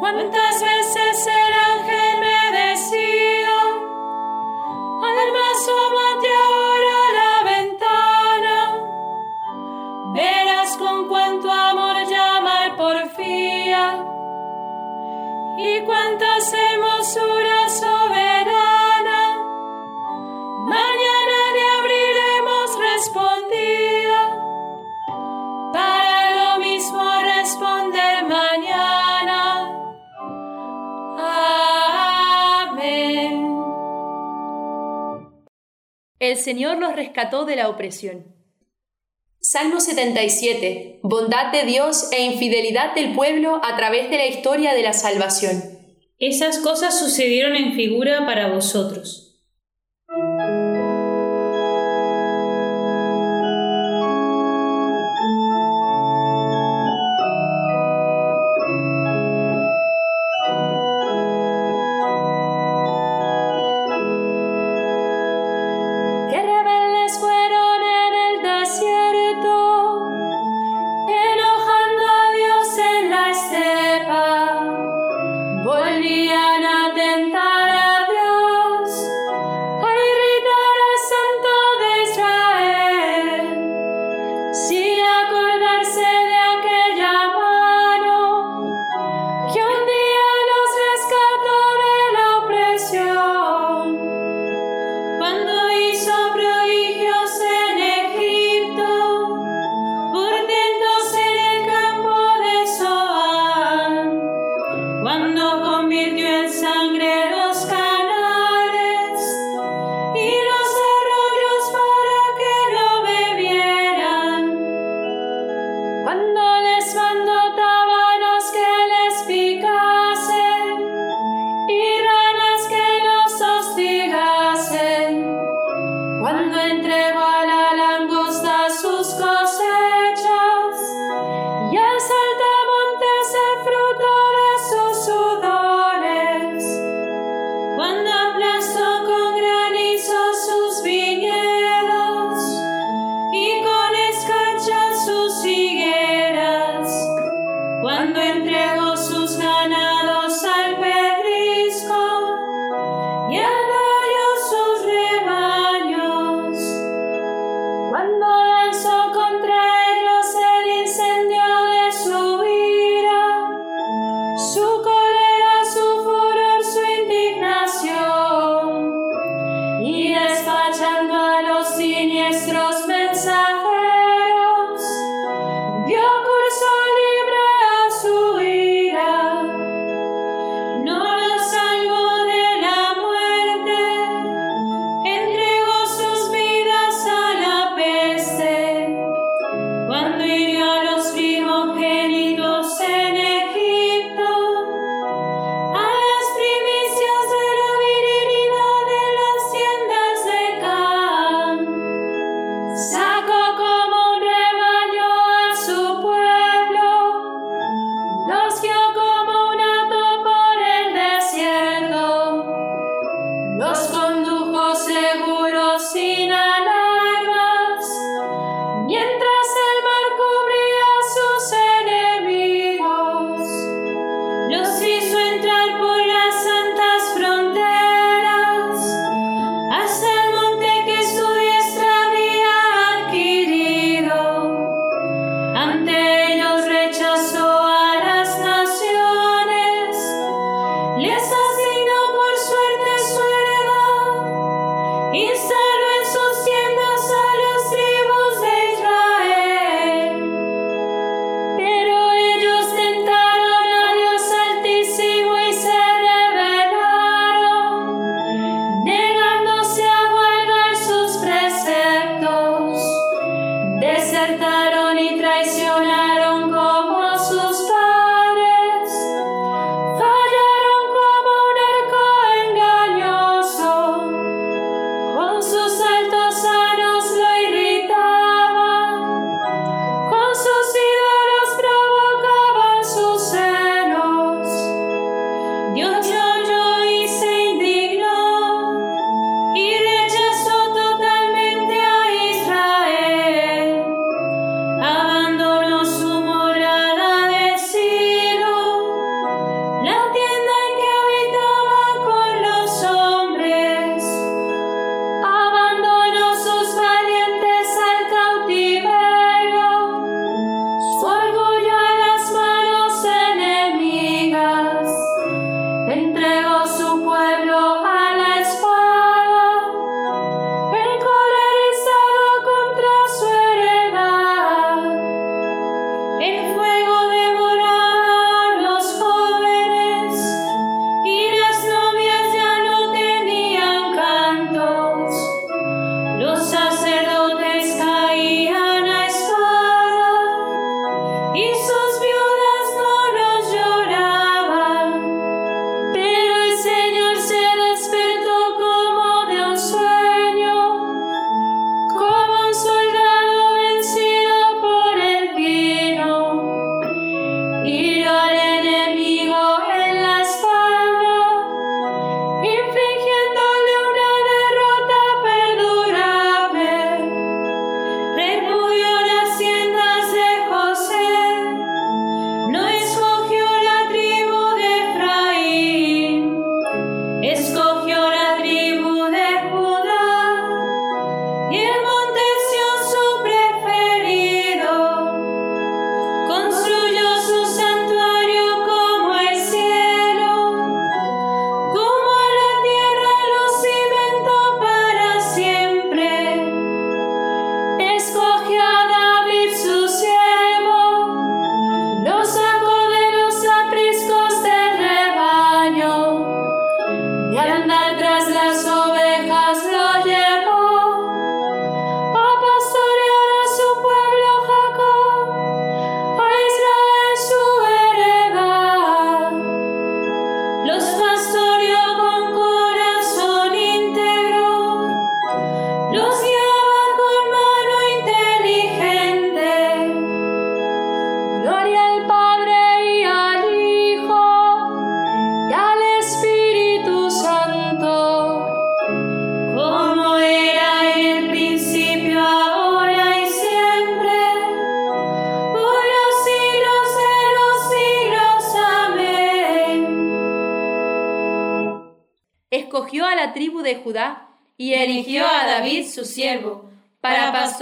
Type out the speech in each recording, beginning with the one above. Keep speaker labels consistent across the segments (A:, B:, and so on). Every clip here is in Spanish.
A: ¿Cuántas veces será? el
B: Señor los rescató de la opresión.
C: Salmo 77. Bondad de Dios e infidelidad del pueblo a través de la historia de la salvación.
D: Esas cosas sucedieron en figura para vosotros
A: desertaron y traicionaron.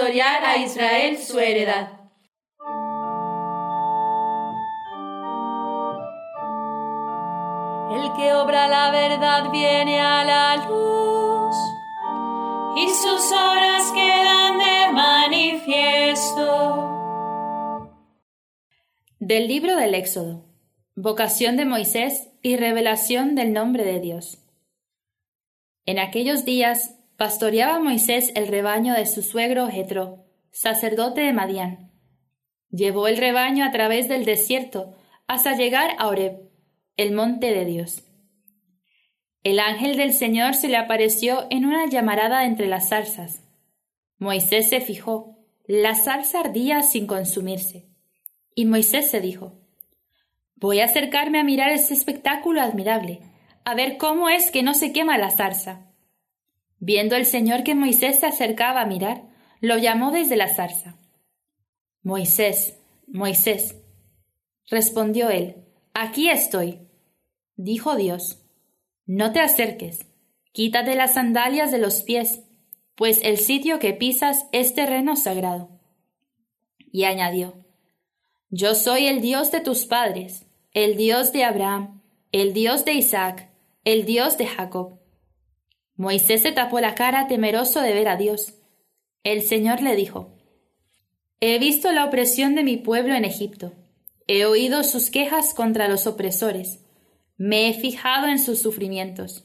A: A Israel su heredad.
C: El que obra la verdad viene a la luz
A: y sus obras quedan de manifiesto.
B: Del libro del Éxodo. Vocación de Moisés y revelación del nombre de Dios. En aquellos días pastoreaba Moisés el rebaño de su suegro Jetro, sacerdote de Madián. Llevó el rebaño a través del desierto hasta llegar a Oreb, el monte de Dios. El ángel del Señor se le apareció en una llamarada entre las zarzas. Moisés se fijó, la salsa ardía sin consumirse. Y Moisés se dijo, Voy a acercarme a mirar este espectáculo admirable, a ver cómo es que no se quema la zarza. Viendo el Señor que Moisés se acercaba a mirar, lo llamó desde la zarza. Moisés, Moisés. Respondió él, Aquí estoy. Dijo Dios, No te acerques, quítate las sandalias de los pies, pues el sitio que pisas es terreno sagrado. Y añadió, Yo soy el Dios de tus padres, el Dios de Abraham, el Dios de Isaac, el Dios de Jacob. Moisés se tapó la cara temeroso de ver a Dios. El Señor le dijo, He visto la opresión de mi pueblo en Egipto He oído sus quejas contra los opresores. Me he fijado en sus sufrimientos.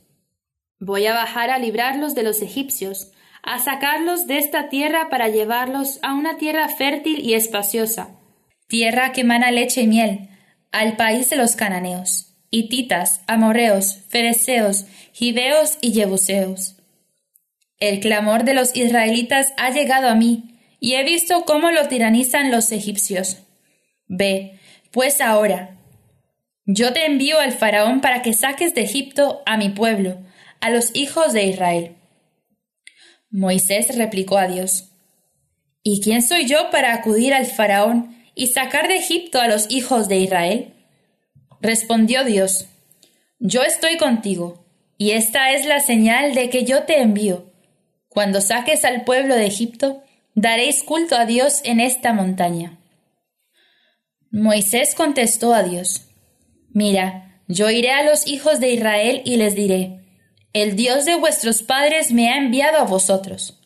B: Voy a bajar a librarlos de los egipcios, a sacarlos de esta tierra para llevarlos a una tierra fértil y espaciosa, tierra que mana leche y miel, al país de los cananeos, hititas, amorreos, fereceos, gibeos y jebuseos. El clamor de los israelitas ha llegado a mí, y he visto cómo lo tiranizan los egipcios. Ve, pues ahora, yo te envío al faraón para que saques de Egipto a mi pueblo, a los hijos de Israel. Moisés replicó a Dios, ¿Y quién soy yo para acudir al faraón y sacar de Egipto a los hijos de Israel? Respondió Dios, Yo estoy contigo, y esta es la señal de que yo te envío. Cuando saques al pueblo de Egipto, daréis culto a Dios en esta montaña. Moisés contestó a Dios, Mira, yo iré a los hijos de Israel y les diré, El Dios de vuestros padres me ha enviado a vosotros.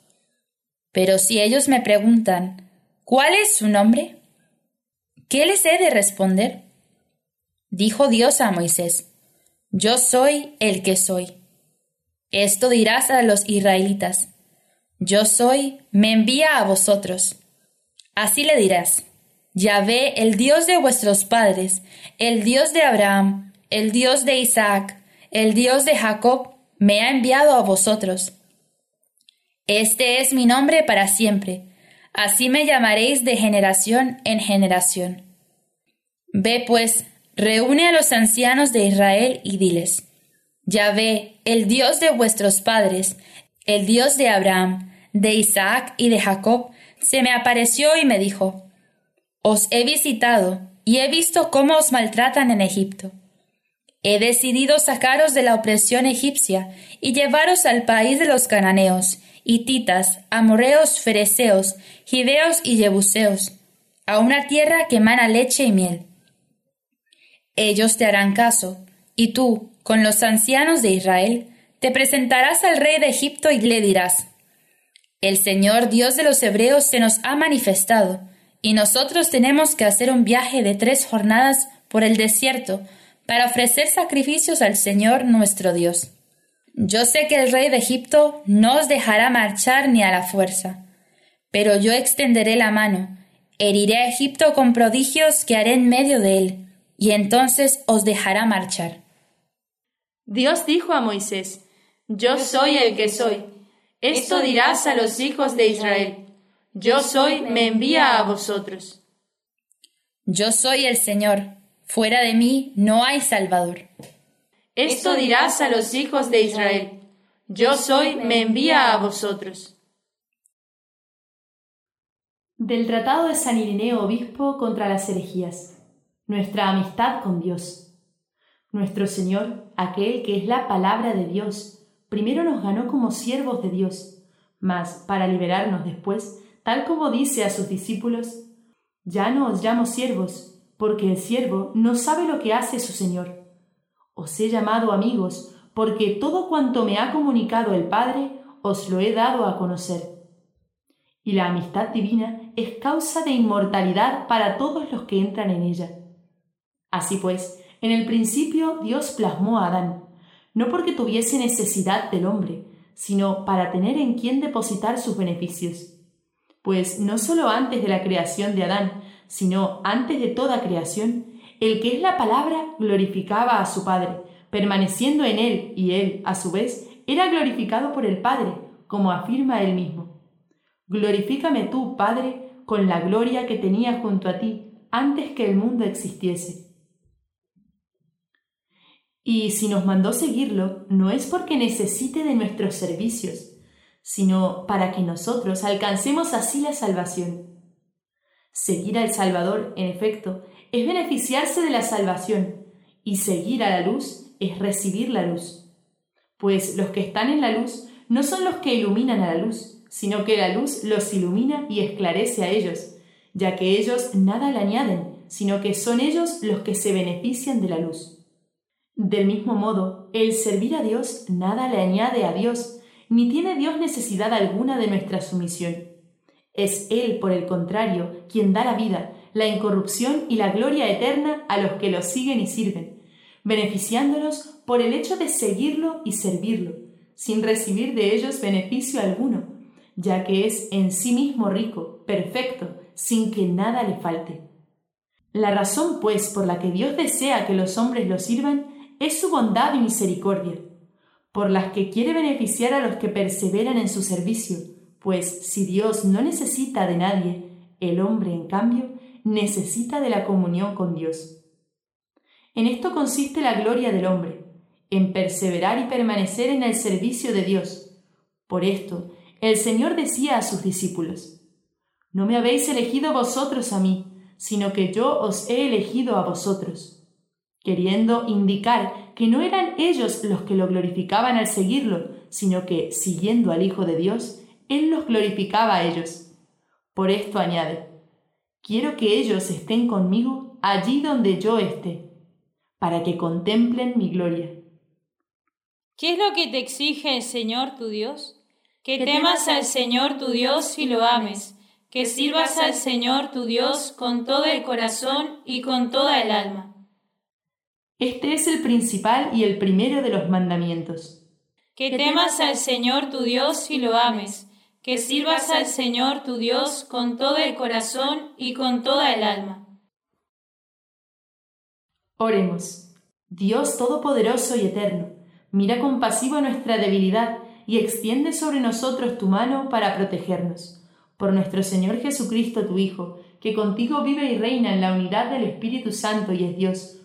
B: Pero si ellos me preguntan, ¿cuál es su nombre? ¿Qué les he de responder? Dijo Dios a Moisés, Yo soy el que soy. Esto dirás a los israelitas, Yo soy, me envía a vosotros. Así le dirás, Yahvé, el Dios de vuestros padres, el Dios de Abraham, el Dios de Isaac, el Dios de Jacob, me ha enviado a vosotros. Este es mi nombre para siempre, así me llamaréis de generación en generación. Ve pues, reúne a los ancianos de Israel y diles, Yahvé, el Dios de vuestros padres, el Dios de Abraham, de Isaac y de Jacob, se me apareció y me dijo, os he visitado y he visto cómo os maltratan en Egipto. He decidido sacaros de la opresión egipcia y llevaros al país de los cananeos, hititas, amorreos, fereceos, gibeos y jebuseos, a una tierra que emana leche y miel. Ellos te harán caso, y tú, con los ancianos de Israel, te presentarás al rey de Egipto y le dirás, El Señor Dios de los Hebreos se nos ha manifestado, y nosotros tenemos que hacer un viaje de tres jornadas por el desierto para ofrecer sacrificios al Señor nuestro Dios. Yo sé que el rey de Egipto no os dejará marchar ni a la fuerza, pero yo extenderé la mano, heriré a Egipto con prodigios que haré en medio de él, y entonces os dejará marchar.
C: Dios dijo a Moisés, Yo soy el que soy. Esto dirás a los hijos de Israel yo soy, me envía a vosotros.
B: Yo soy el Señor, fuera de mí no hay Salvador.
C: Esto dirás a los hijos de Israel, yo soy, me envía a vosotros.
E: Del Tratado de San Ireneo Obispo contra las herejías. Nuestra amistad con Dios. Nuestro Señor, aquel que es la palabra de Dios, primero nos ganó como siervos de Dios, mas para liberarnos después, tal como dice a sus discípulos, ya no os llamo siervos, porque el siervo no sabe lo que hace su Señor. Os he llamado amigos, porque todo cuanto me ha comunicado el Padre os lo he dado a conocer. Y la amistad divina es causa de inmortalidad para todos los que entran en ella. Así pues, en el principio Dios plasmó a Adán, no porque tuviese necesidad del hombre, sino para tener en quien depositar sus beneficios. Pues no sólo antes de la creación de Adán, sino antes de toda creación, el que es la palabra glorificaba a su Padre, permaneciendo en él y él, a su vez, era glorificado por el Padre, como afirma él mismo. Glorifícame tú, Padre, con la gloria que tenía junto a ti antes que el mundo existiese. Y si nos mandó seguirlo, no es porque necesite de nuestros servicios, sino para que nosotros alcancemos así la salvación. Seguir al Salvador, en efecto, es beneficiarse de la salvación, y seguir a la luz es recibir la luz. Pues los que están en la luz no son los que iluminan a la luz, sino que la luz los ilumina y esclarece a ellos, ya que ellos nada le añaden, sino que son ellos los que se benefician de la luz. Del mismo modo, el servir a Dios nada le añade a Dios, ni tiene Dios necesidad alguna de nuestra sumisión. Es Él, por el contrario, quien da la vida, la incorrupción y la gloria eterna a los que lo siguen y sirven, beneficiándolos por el hecho de seguirlo y servirlo, sin recibir de ellos beneficio alguno, ya que es en sí mismo rico, perfecto, sin que nada le falte. La razón, pues, por la que Dios desea que los hombres lo sirvan es su bondad y misericordia, por las que quiere beneficiar a los que perseveran en su servicio, pues si Dios no necesita de nadie, el hombre, en cambio, necesita de la comunión con Dios. En esto consiste la gloria del hombre, en perseverar y permanecer en el servicio de Dios. Por esto, el Señor decía a sus discípulos, No me habéis elegido vosotros a mí, sino que yo os he elegido a vosotros queriendo indicar que no eran ellos los que lo glorificaban al seguirlo, sino que, siguiendo al Hijo de Dios, Él los glorificaba a ellos. Por esto añade, quiero que ellos estén conmigo allí donde yo esté, para que contemplen mi gloria.
D: ¿Qué es lo que te exige el Señor tu Dios? Que temas al Señor tu Dios y lo ames, que sirvas al Señor tu Dios con todo el corazón y con toda el alma
E: este es el principal y el primero de los mandamientos.
D: Que temas al Señor tu Dios y lo ames, que sirvas al Señor tu Dios con todo el corazón y con toda el alma.
E: Oremos. Dios Todopoderoso y Eterno, mira compasivo nuestra debilidad y extiende sobre nosotros tu mano para protegernos. Por nuestro Señor Jesucristo, tu Hijo, que contigo vive y reina en la unidad del Espíritu Santo y es Dios,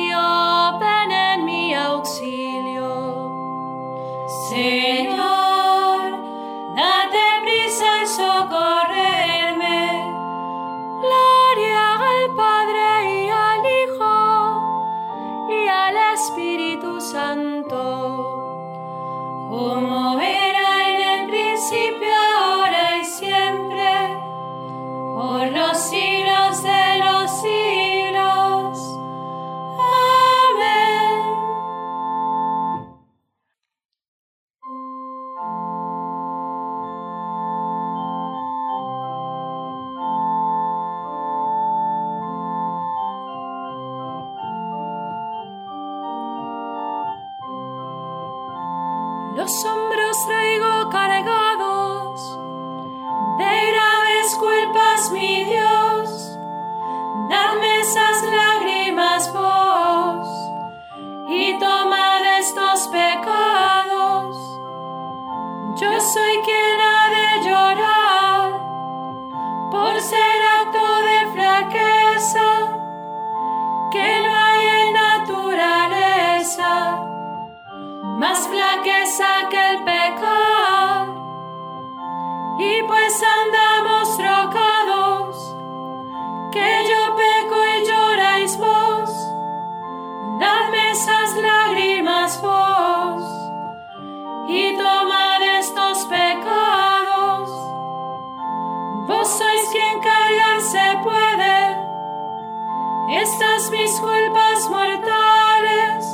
A: estas mis culpas mortales,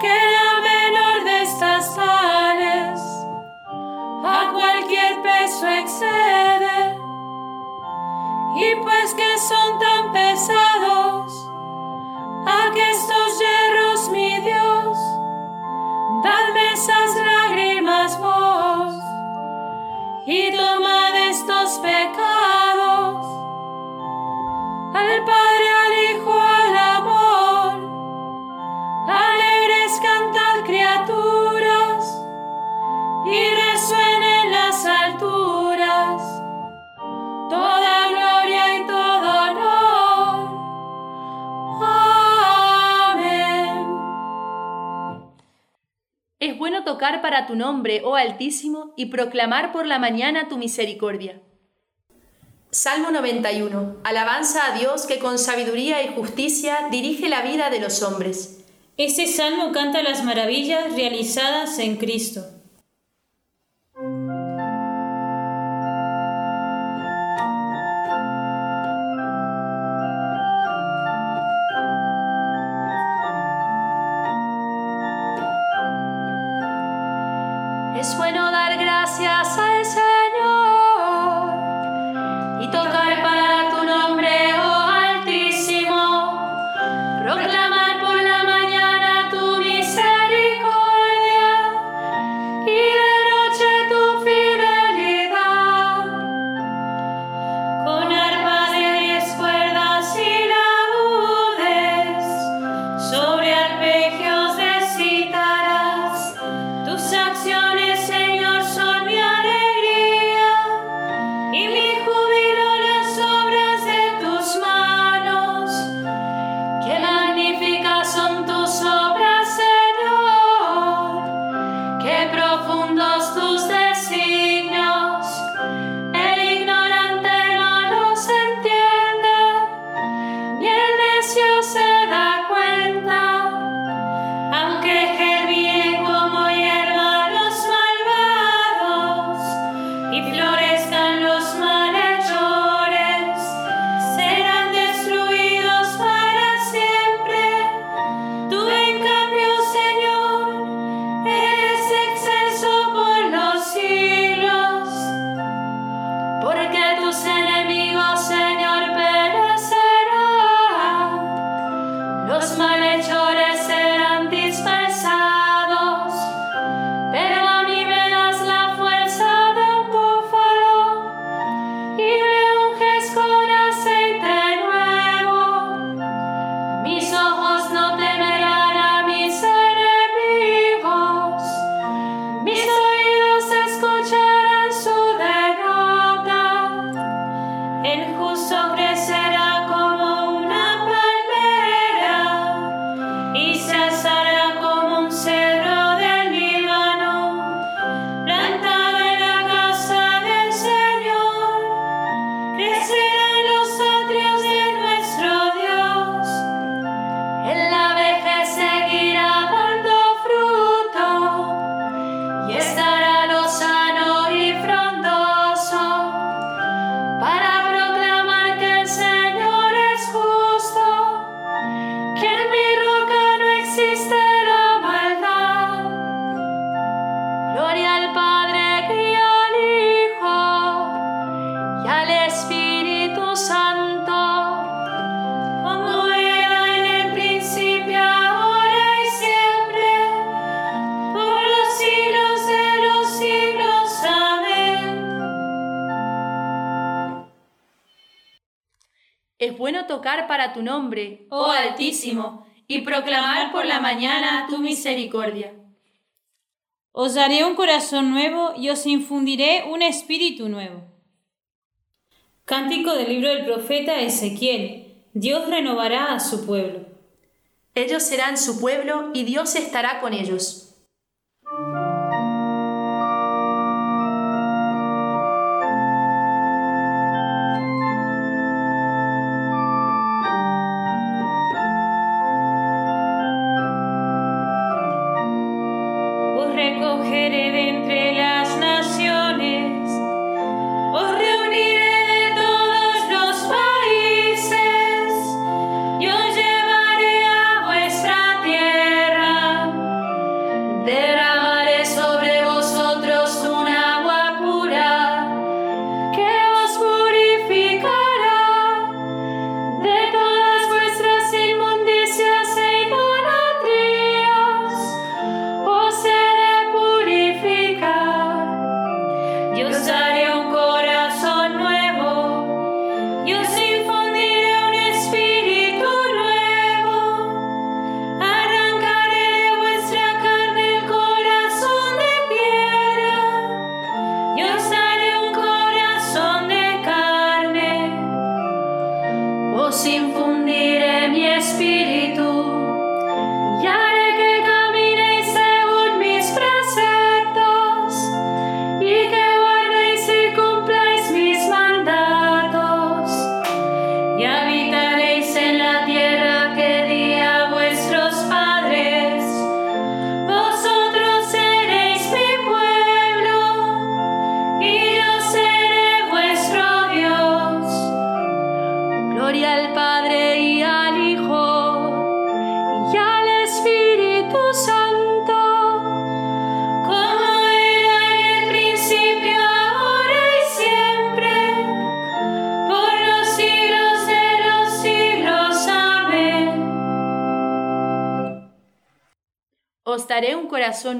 A: que la menor de estas tales a cualquier peso excede, y pues que son tan pesados.
C: bueno tocar para tu nombre, oh Altísimo, y proclamar por la mañana tu misericordia. Salmo 91. Alabanza a Dios que con sabiduría y justicia dirige la vida de los hombres.
D: Este salmo canta las maravillas realizadas en Cristo.
C: tu nombre, oh,
A: oh Altísimo, y proclamar por la mañana tu misericordia.
D: Os daré un corazón nuevo y os infundiré un espíritu nuevo. Cántico del libro del profeta Ezequiel. Dios renovará a su pueblo.
C: Ellos serán su pueblo y Dios estará con ellos.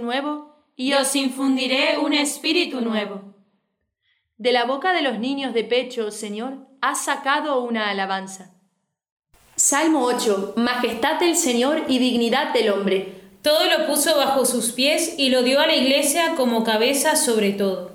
D: nuevo y os infundiré un espíritu nuevo. De
C: la boca de los niños de pecho, Señor, has sacado una alabanza. Salmo 8. Majestad del Señor y dignidad del hombre.
D: Todo lo puso bajo sus pies y lo dio a la iglesia como cabeza sobre todo.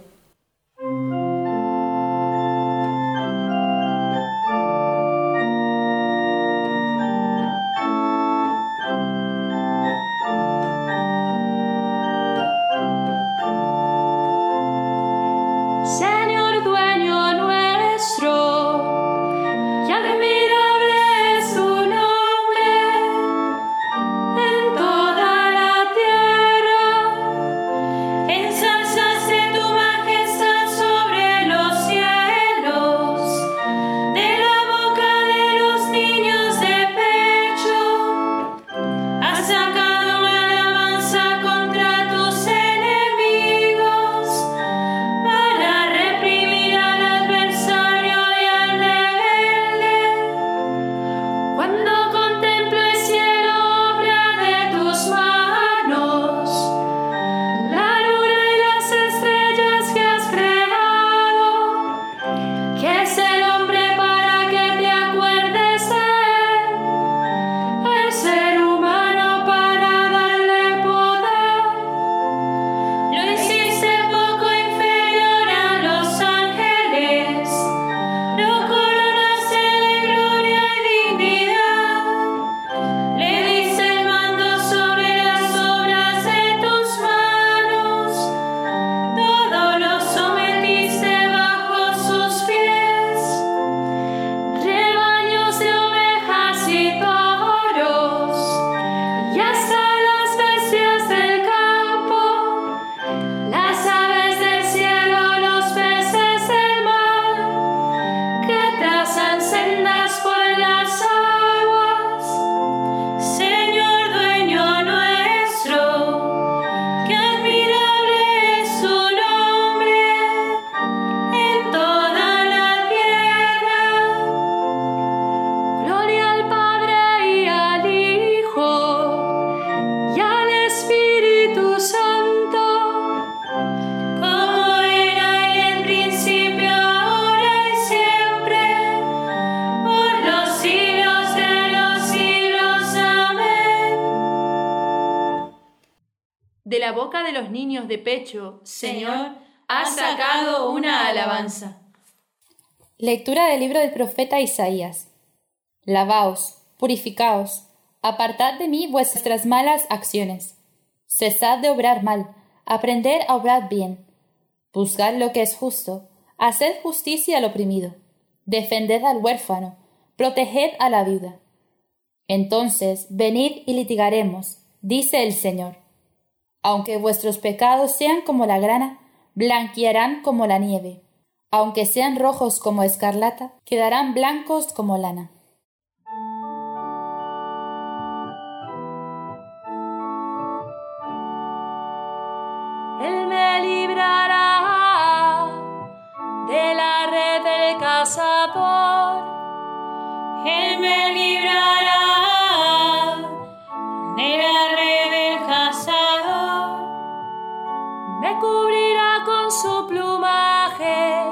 D: de los niños de pecho, Señor, ha sacado una alabanza.
B: Lectura del libro del profeta Isaías. Lavaos, purificaos, apartad de mí vuestras malas acciones. Cesad de obrar mal, aprender a obrar bien. Buscad lo que es justo, haced justicia al oprimido, defended al huérfano, proteged a la viuda. Entonces venid y litigaremos, dice el Señor aunque vuestros pecados sean como la grana, blanquearán como la nieve. Aunque sean rojos como escarlata, quedarán blancos como lana.
D: Él me librará de la red del cazador.
F: Él me
D: cubrirá con su plumaje.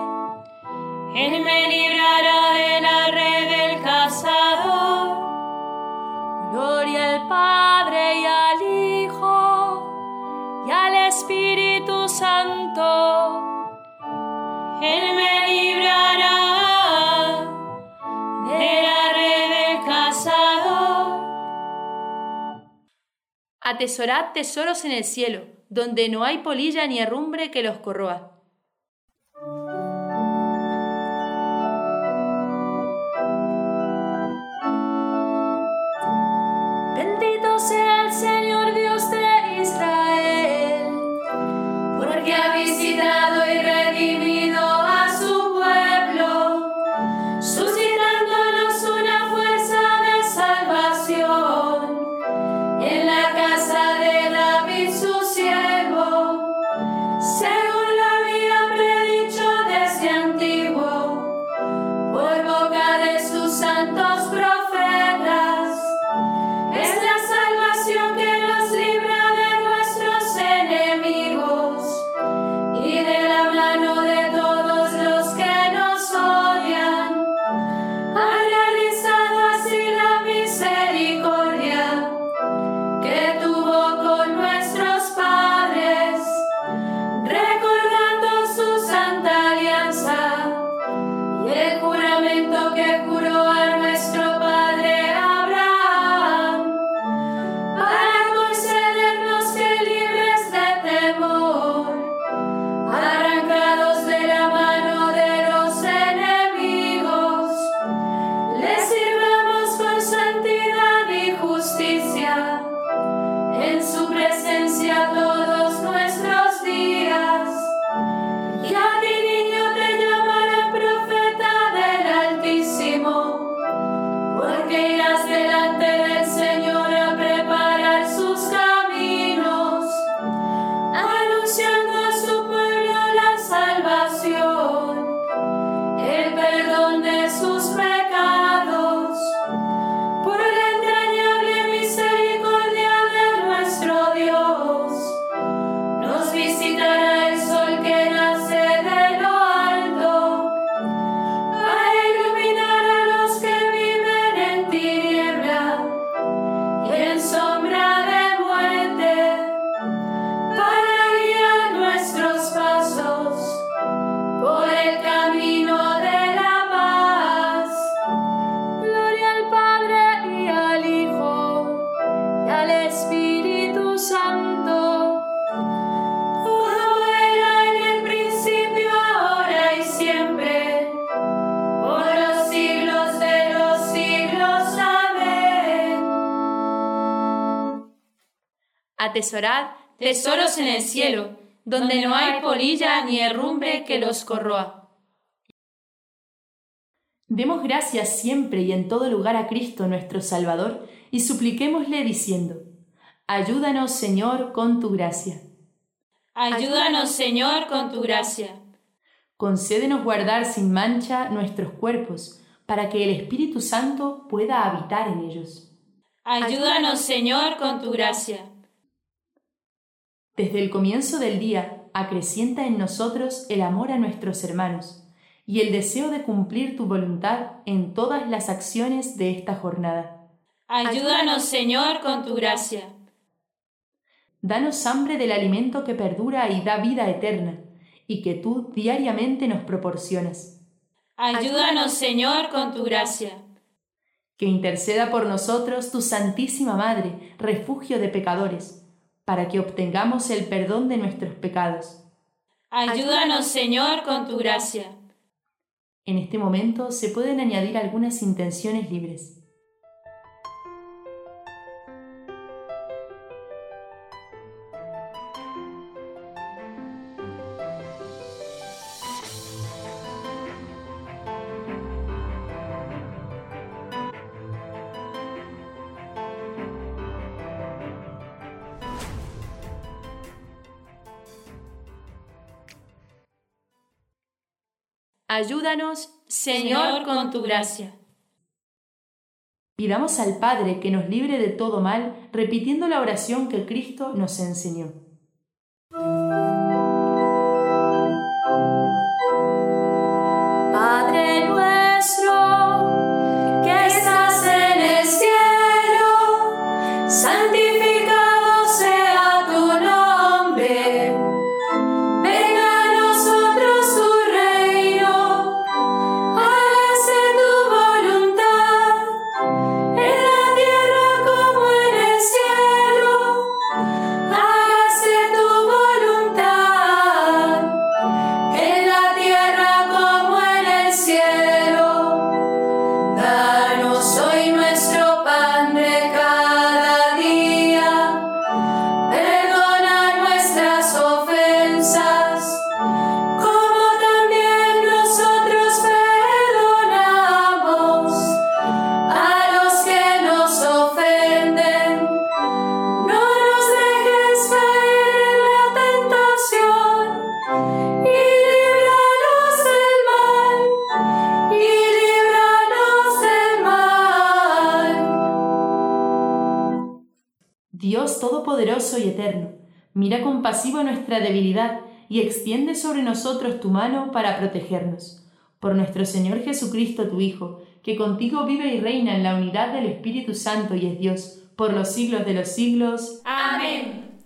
F: Él me librará de la red del cazador.
D: Gloria al Padre y al Hijo y al Espíritu Santo.
F: Él me librará de la red del cazador.
G: Atesorad tesoros en el cielo, donde no hay polilla ni herrumbre que los corroa.
D: Bendito sea el Señor Dios de Israel, porque ha visitado y redimido a su pueblo, suscitándonos una fuerza de salvación en la casa de David su
G: Atesorad tesoros en el cielo, donde no hay polilla ni herrumbre que los corroa.
E: Demos gracias siempre y en todo lugar a Cristo nuestro Salvador y supliquémosle diciendo, Ayúdanos Señor con tu gracia.
F: Ayúdanos, Señor, con tu gracia.
E: Concédenos guardar sin mancha nuestros cuerpos, para que el Espíritu Santo pueda habitar en ellos.
F: Ayúdanos, Señor, con tu gracia.
E: Desde el comienzo del día, acrecienta en nosotros el amor a nuestros hermanos y el deseo de cumplir tu voluntad en todas las acciones de esta jornada.
F: Ayúdanos, Señor, con tu gracia.
E: Danos hambre del alimento que perdura y da vida eterna, y que tú diariamente nos proporcionas.
F: Ayúdanos, Señor, con tu gracia.
E: Que interceda por nosotros tu Santísima Madre, refugio de pecadores, para que obtengamos el perdón de nuestros pecados.
F: Ayúdanos, Señor, con tu gracia.
E: En este momento se pueden añadir algunas intenciones libres. Ayúdanos,
H: Señor, con tu gracia.
D: Pidamos al Padre que nos libre de todo mal, repitiendo la oración que Cristo nos enseñó. Compasivo nuestra debilidad y extiende sobre nosotros tu mano para protegernos. Por nuestro Señor Jesucristo, tu Hijo, que contigo vive y reina en la unidad del Espíritu Santo y es Dios, por los siglos de los siglos.
I: Amén.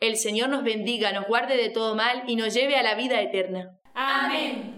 E: El Señor nos bendiga, nos guarde de todo mal y nos lleve a la vida eterna.
I: Amén.